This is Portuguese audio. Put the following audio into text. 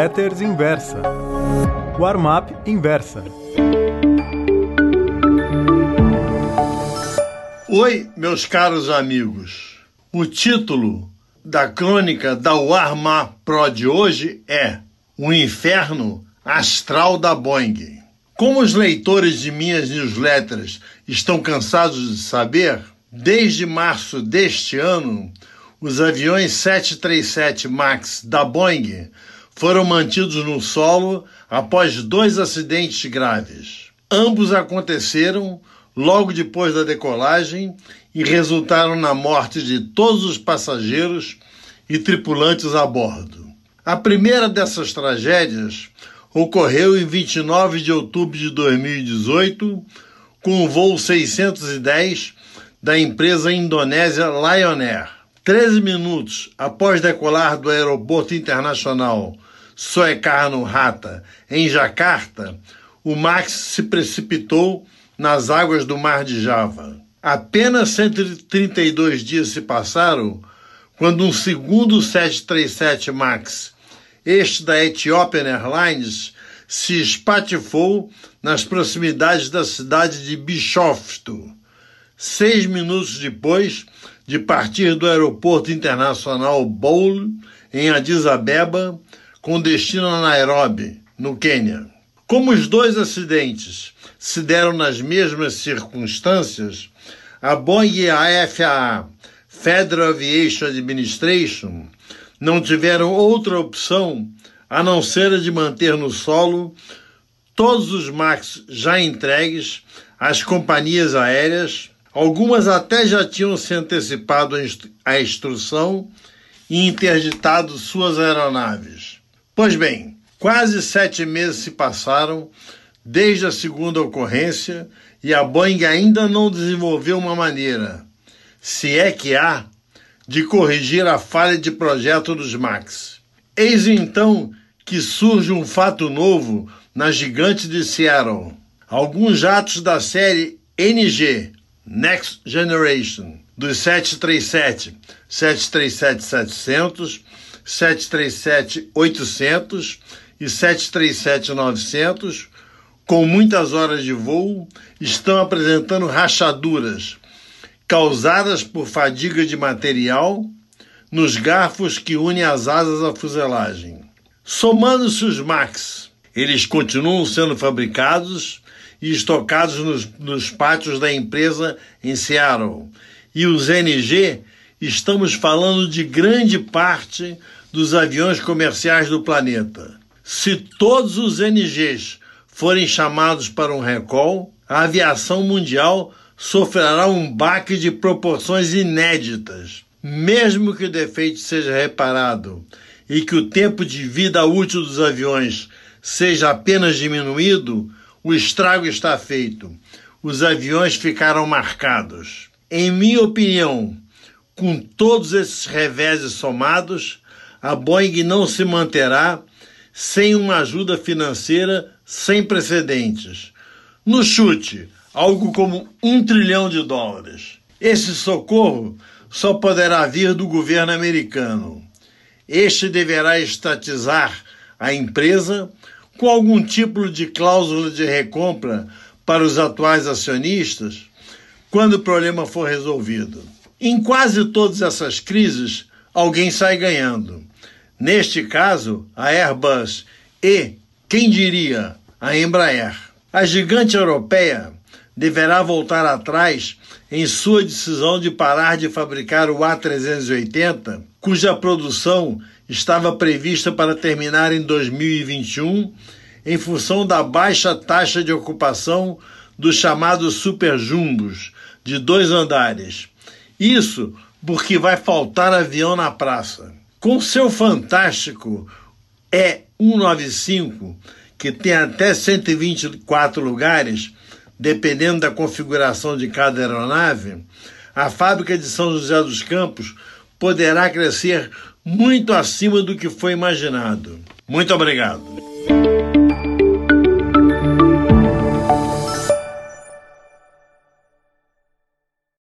Letters Inversa. Warm-up Inversa. Oi, meus caros amigos. O título da crônica da Warm-up Pro de hoje é O Inferno Astral da Boeing. Como os leitores de minhas newsletters estão cansados de saber, desde março deste ano, os aviões 737 MAX da Boeing foram mantidos no solo após dois acidentes graves. Ambos aconteceram logo depois da decolagem e resultaram na morte de todos os passageiros e tripulantes a bordo. A primeira dessas tragédias ocorreu em 29 de outubro de 2018 com o voo 610 da empresa indonésia Lion Air. 13 minutos após decolar do Aeroporto Internacional Soekarno-Hatta, em Jacarta, o Max se precipitou nas águas do Mar de Java. Apenas 132 dias se passaram quando um segundo 737 MAX, este da Ethiopian Airlines, se espatifou nas proximidades da cidade de Bishoftu. Seis minutos depois, de partir do Aeroporto Internacional Bole, em Addis Abeba, com destino a Nairobi, no Quênia. Como os dois acidentes se deram nas mesmas circunstâncias, a Boeing e a FAA, Federal Aviation Administration, não tiveram outra opção a não ser a de manter no solo todos os MAX já entregues às companhias aéreas Algumas até já tinham se antecipado à instrução e interditado suas aeronaves. Pois bem, quase sete meses se passaram desde a segunda ocorrência e a Boeing ainda não desenvolveu uma maneira, se é que há, de corrigir a falha de projeto dos MAX. Eis então que surge um fato novo na gigante de Seattle. Alguns jatos da série NG, Next Generation dos 737, 737-700, 737-800 e 737-900, com muitas horas de voo, estão apresentando rachaduras causadas por fadiga de material nos garfos que unem as asas à fuselagem. Somando-se os MAX, eles continuam sendo fabricados e estocados nos, nos pátios da empresa em Seattle. E os NG, estamos falando de grande parte dos aviões comerciais do planeta. Se todos os NGs forem chamados para um recall, a aviação mundial sofrerá um baque de proporções inéditas. Mesmo que o defeito seja reparado e que o tempo de vida útil dos aviões seja apenas diminuído, o estrago está feito. Os aviões ficaram marcados. Em minha opinião, com todos esses reveses somados, a Boeing não se manterá sem uma ajuda financeira sem precedentes. No chute, algo como um trilhão de dólares. Esse socorro só poderá vir do governo americano. Este deverá estatizar a empresa com algum tipo de cláusula de recompra para os atuais acionistas quando o problema for resolvido. Em quase todas essas crises, alguém sai ganhando. Neste caso, a Airbus e, quem diria, a Embraer. A gigante europeia deverá voltar atrás em sua decisão de parar de fabricar o A380, cuja produção estava prevista para terminar em 2021, em função da baixa taxa de ocupação dos chamados superjumbos, de dois andares. Isso porque vai faltar avião na praça. Com seu fantástico E195, que tem até 124 lugares, dependendo da configuração de cada aeronave, a fábrica de São José dos Campos poderá crescer muito acima do que foi imaginado. Muito obrigado.